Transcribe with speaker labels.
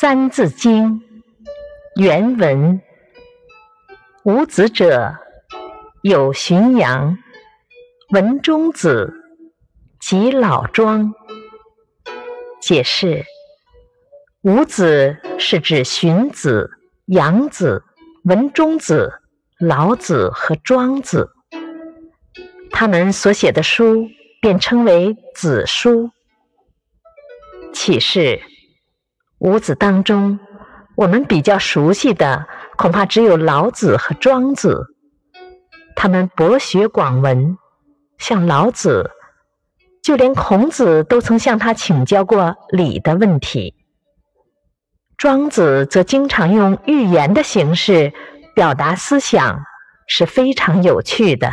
Speaker 1: 三字经》原文：无子者，有荀扬、文中子及老庄。解释：五子是指荀子、杨子、文中子、老子和庄子，他们所写的书便称为子书。启示。五子当中，我们比较熟悉的恐怕只有老子和庄子。他们博学广闻，像老子，就连孔子都曾向他请教过礼的问题。庄子则经常用寓言的形式表达思想，是非常有趣的。